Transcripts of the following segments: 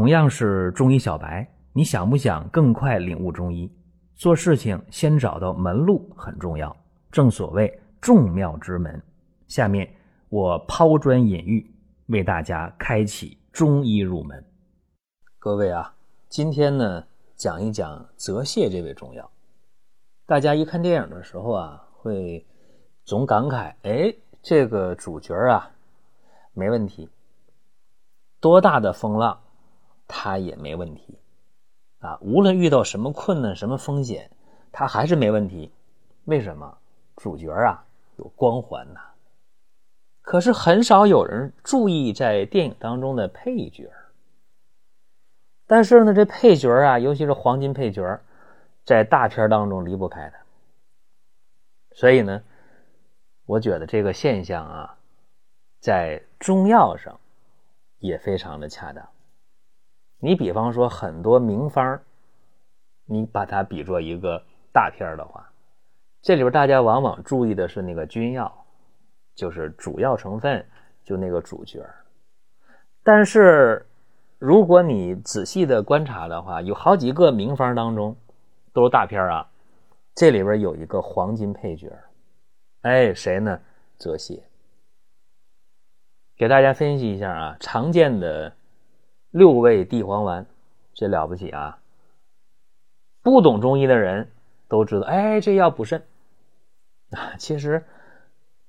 同样是中医小白，你想不想更快领悟中医？做事情先找到门路很重要，正所谓众妙之门。下面我抛砖引玉，为大家开启中医入门。各位啊，今天呢讲一讲泽泻这位中药。大家一看电影的时候啊，会总感慨：哎，这个主角啊，没问题，多大的风浪。他也没问题，啊，无论遇到什么困难、什么风险，他还是没问题。为什么？主角啊有光环呐。可是很少有人注意在电影当中的配角。但是呢，这配角啊，尤其是黄金配角，在大片当中离不开的。所以呢，我觉得这个现象啊，在中药上也非常的恰当。你比方说很多名方你把它比作一个大片的话，这里边大家往往注意的是那个君药，就是主要成分，就那个主角。但是如果你仔细的观察的话，有好几个名方当中都是大片啊，这里边有一个黄金配角，哎，谁呢？泽泻。给大家分析一下啊，常见的。六味地黄丸，这了不起啊！不懂中医的人都知道，哎，这药补肾。其实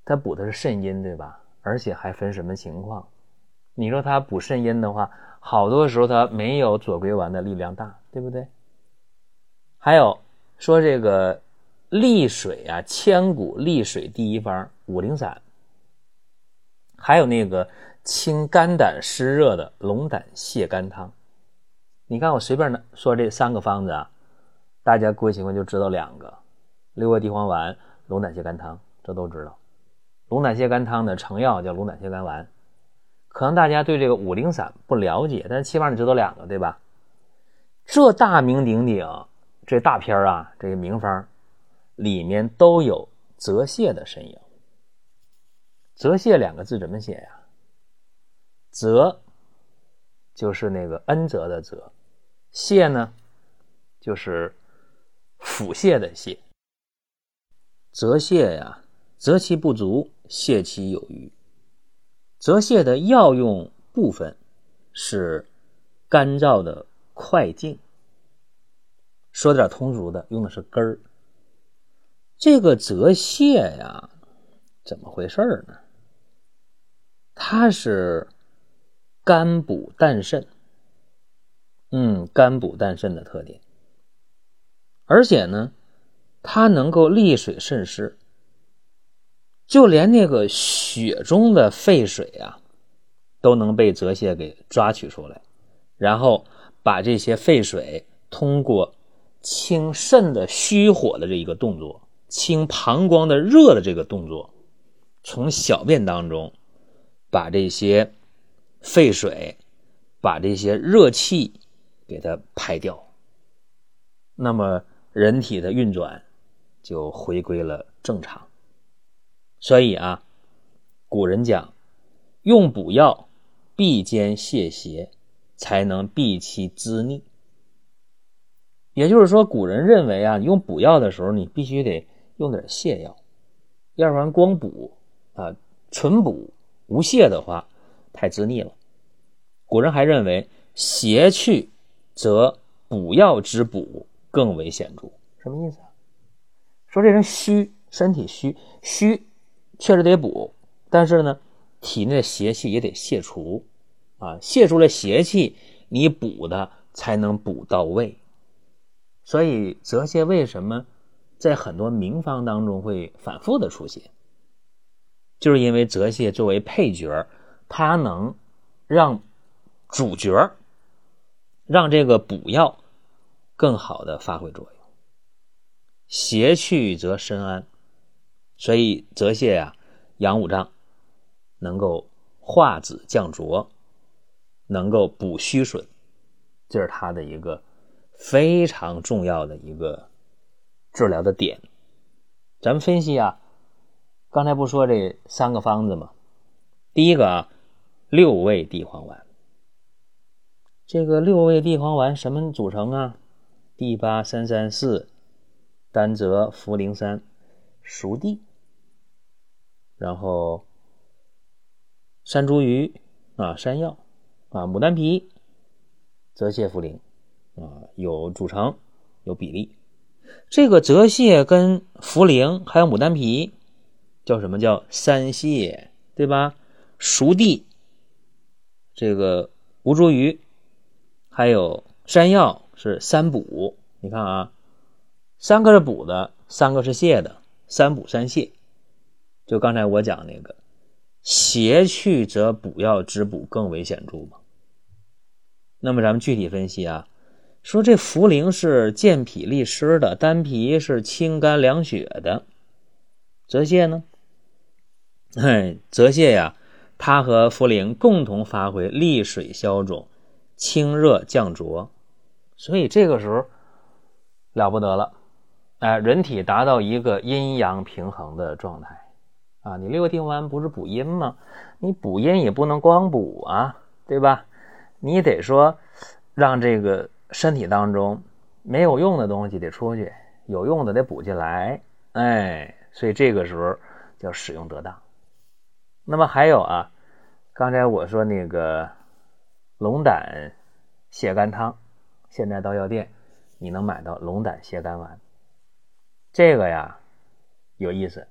它补的是肾阴，对吧？而且还分什么情况？你说它补肾阴的话，好多时候它没有左归丸的力量大，对不对？还有说这个利水啊，千古利水第一方五苓散，还有那个。清肝胆湿热的龙胆泻肝汤，你看我随便说这三个方子啊，大家各位情况就知道两个：六味地黄丸、龙胆泻肝汤，这都知道。龙胆泻肝汤的成药叫龙胆泻肝丸，可能大家对这个五苓散不了解，但是起码你知道两个，对吧？这大名鼎鼎，这大片啊，这个名方里面都有泽泻的身影。泽泻两个字怎么写呀？泽就是那个恩泽的泽，泻呢就是腹泻的泻。泽泻呀，泽其不足，泻其有余。泽泻的药用部分是干燥的快茎。说点通俗的，用的是根儿。这个泽泻呀，怎么回事呢？它是。肝补淡肾，嗯，肝补淡肾的特点，而且呢，它能够利水渗湿，就连那个血中的废水啊，都能被泽泻给抓取出来，然后把这些废水通过清肾的虚火的这一个动作，清膀胱的热的这个动作，从小便当中把这些。废水把这些热气给它排掉，那么人体的运转就回归了正常。所以啊，古人讲，用补药必兼泻邪，才能避其滋腻。也就是说，古人认为啊，用补药的时候，你必须得用点泻药，要不然光补啊，纯补无泻的话。太滋腻了。古人还认为，邪去则补药之补更为显著。什么意思啊？说这人虚，身体虚，虚确实得补，但是呢，体内的邪气也得泄除啊。泄出了邪气，你补的才能补到位。所以泽泻为什么在很多名方当中会反复的出现？就是因为泽泻作为配角。它能让主角让这个补药更好的发挥作用，邪去则身安，所以泽泻呀养五脏，能够化子降浊，能够补虚损，这是它的一个非常重要的一个治疗的点。咱们分析啊，刚才不说这三个方子吗？第一个啊。六味地黄丸，这个六味地黄丸什么组成啊？地八三三四，丹泽茯苓三，熟地，然后山茱萸啊，山药啊，牡丹皮，泽泻茯苓啊，有组成，有比例。这个泽泻跟茯苓还有牡丹皮叫什么叫三泻，对吧？熟地，这个吴茱萸。还有山药是三补，你看啊，三个是补的，三个是泻的，三补三泻。就刚才我讲那个，邪去则补药之补更为显著嘛。那么咱们具体分析啊，说这茯苓是健脾利湿的，丹皮是清肝凉血的，泽泻呢？哎，泽泻呀，它和茯苓共同发挥利水消肿。清热降浊，所以这个时候了不得了，哎，人体达到一个阴阳平衡的状态啊！你六味地黄丸不是补阴吗？你补阴也不能光补啊，对吧？你得说让这个身体当中没有用的东西得出去，有用的得补进来，哎，所以这个时候叫使用得当。那么还有啊，刚才我说那个。龙胆泻肝汤，现在到药店你能买到龙胆泻肝丸。这个呀有意思，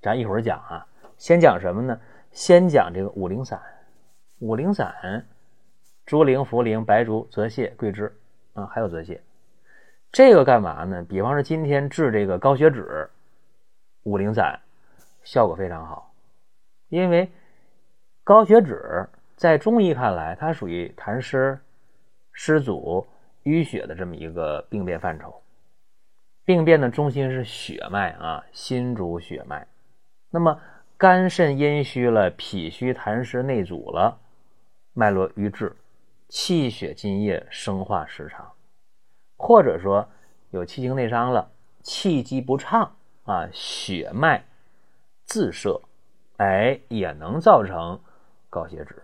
咱一会儿讲啊。先讲什么呢？先讲这个五苓散。五苓散，猪苓、茯苓、白术、泽泻、桂枝啊，还有泽泻。这个干嘛呢？比方说今天治这个高血脂，五苓散效果非常好，因为高血脂。在中医看来，它属于痰湿、湿阻、淤血的这么一个病变范畴。病变的中心是血脉啊，心主血脉。那么肝肾阴虚了，脾虚痰湿内阻了，脉络瘀滞，气血津液生化失常，或者说有气经内伤了，气机不畅啊，血脉自摄，哎，也能造成高血脂。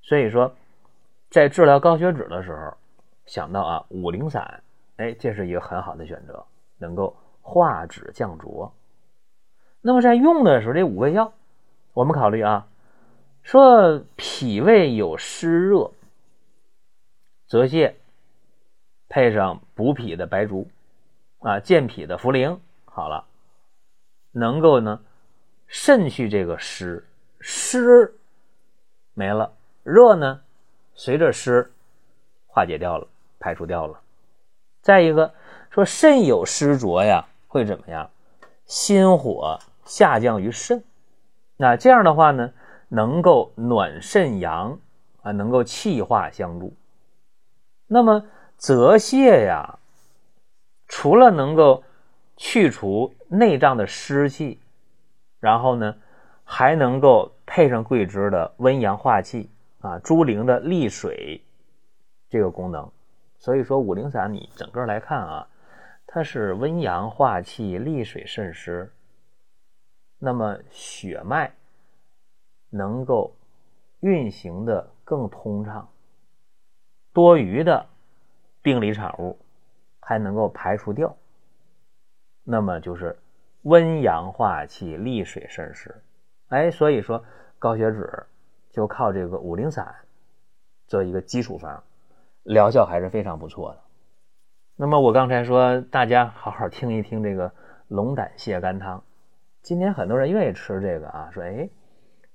所以说，在治疗高血脂的时候，想到啊五苓散，哎，这是一个很好的选择，能够化脂降浊。那么在用的时候，这五味药，我们考虑啊，说脾胃有湿热，泽泻配上补脾的白术，啊，健脾的茯苓，好了，能够呢肾虚这个湿，湿没了。热呢，随着湿化解掉了，排除掉了。再一个说肾有湿浊呀，会怎么样？心火下降于肾，那这样的话呢，能够暖肾阳啊，能够气化相助。那么泽泻呀，除了能够去除内脏的湿气，然后呢，还能够配上桂枝的温阳化气。啊，猪苓的利水这个功能，所以说五苓散你整个来看啊，它是温阳化气、利水渗湿，那么血脉能够运行的更通畅，多余的病理产物还能够排除掉，那么就是温阳化气、利水渗湿。哎，所以说高血脂。就靠这个五苓散做一个基础方，疗效还是非常不错的。那么我刚才说，大家好好听一听这个龙胆泻肝汤。今天很多人愿意吃这个啊，说哎，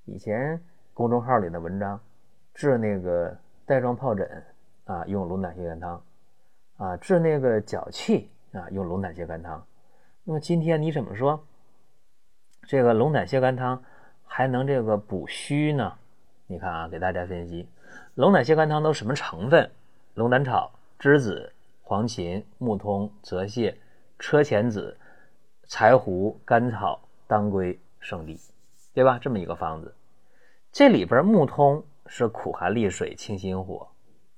以前公众号里的文章治那个带状疱疹啊，用龙胆泻肝汤啊，治那个脚气啊，用龙胆泻肝汤。那么今天你怎么说？这个龙胆泻肝汤还能这个补虚呢？你看啊，给大家分析，龙胆泻肝汤都什么成分？龙胆草、栀子、黄芩、木通、泽泻、车前子、柴胡、甘草、当归、生地，对吧？这么一个方子。这里边木通是苦寒利水、清心火、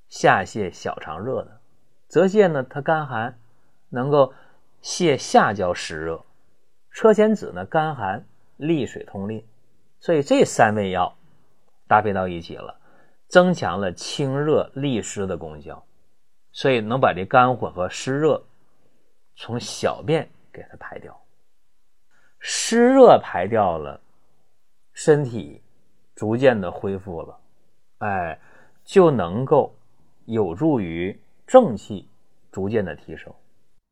下泻小肠热的；泽泻呢，它甘寒，能够泻下焦湿热；车前子呢，甘寒利水通淋。所以这三味药。搭配到一起了，增强了清热利湿的功效，所以能把这肝火和湿热从小便给它排掉。湿热排掉了，身体逐渐的恢复了，哎，就能够有助于正气逐渐的提升。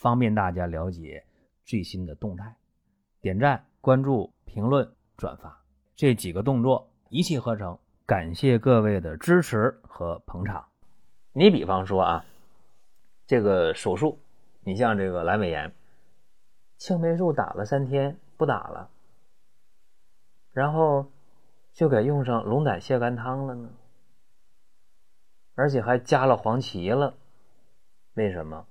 方便大家了解最新的动态，点赞、关注、评论、转发这几个动作一气呵成。感谢各位的支持和捧场。你比方说啊，这个手术，你像这个阑尾炎，青霉素打了三天不打了，然后就给用上龙胆泻肝汤了呢，而且还加了黄芪了，为什么？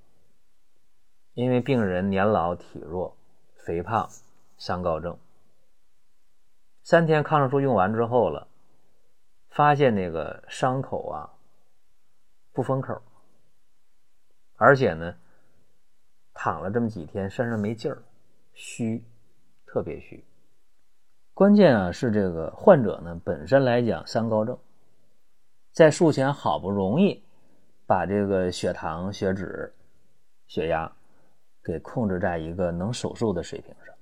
因为病人年老体弱、肥胖、三高症，三天抗生素用完之后了，发现那个伤口啊不封口，而且呢躺了这么几天，身上没劲儿，虚，特别虚。关键啊是这个患者呢本身来讲三高症，在术前好不容易把这个血糖、血脂、血压。给控制在一个能手术的水平上。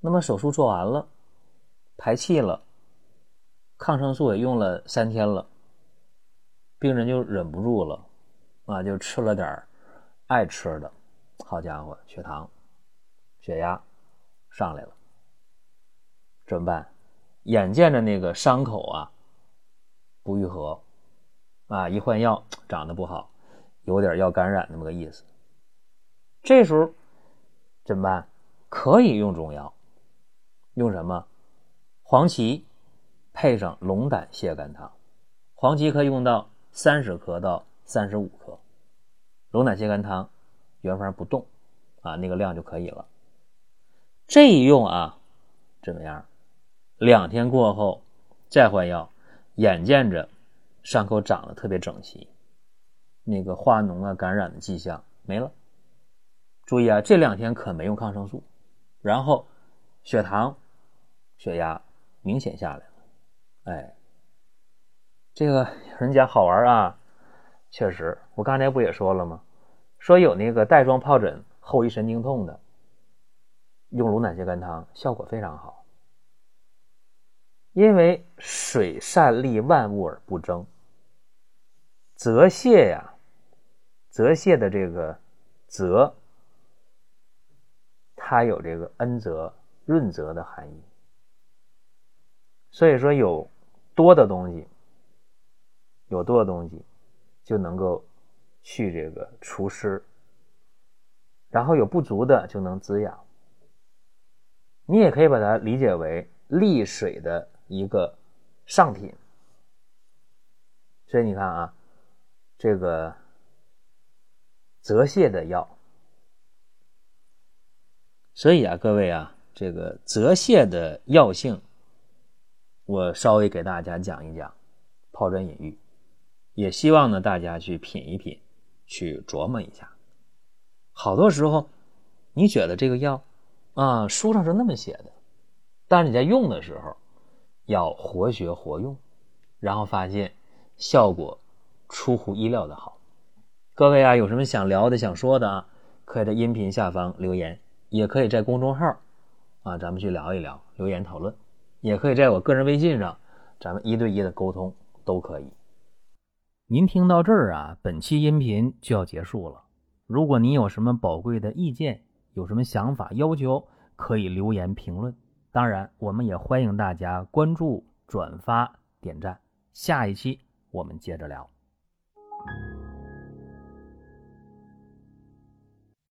那么手术做完了，排气了，抗生素也用了三天了，病人就忍不住了，啊，就吃了点爱吃的，好家伙，血糖、血压上来了，怎么办？眼见着那个伤口啊不愈合，啊，一换药长得不好，有点要感染那么个意思。这时候怎么办？可以用中药，用什么？黄芪配上龙胆泻肝汤。黄芪可以用到三十克到三十五克，龙胆泻肝汤原方不动啊，那个量就可以了。这一用啊，怎么样？两天过后再换药，眼见着伤口长得特别整齐，那个化脓啊、感染的迹象没了。注意啊，这两天可没用抗生素，然后血糖、血压明显下来了。哎，这个有人讲好玩啊，确实，我刚才不也说了吗？说有那个带状疱疹后遗神经痛的，用龙胆泻肝汤效果非常好，因为水善利万物而不争，泽泻呀，泽泻的这个泽。它有这个恩泽、润泽的含义，所以说有多的东西，有多的东西就能够去这个除湿，然后有不足的就能滋养。你也可以把它理解为利水的一个上品。所以你看啊，这个泽泻的药。所以啊，各位啊，这个泽泻的药性，我稍微给大家讲一讲，抛砖引玉，也希望呢大家去品一品，去琢磨一下。好多时候，你觉得这个药啊，书上是那么写的，但是你在用的时候，要活学活用，然后发现效果出乎意料的好。各位啊，有什么想聊的、想说的啊，可以在音频下方留言。也可以在公众号啊，咱们去聊一聊，留言讨论；也可以在我个人微信上，咱们一对一的沟通都可以。您听到这儿啊，本期音频就要结束了。如果您有什么宝贵的意见，有什么想法要求，可以留言评论。当然，我们也欢迎大家关注、转发、点赞。下一期我们接着聊。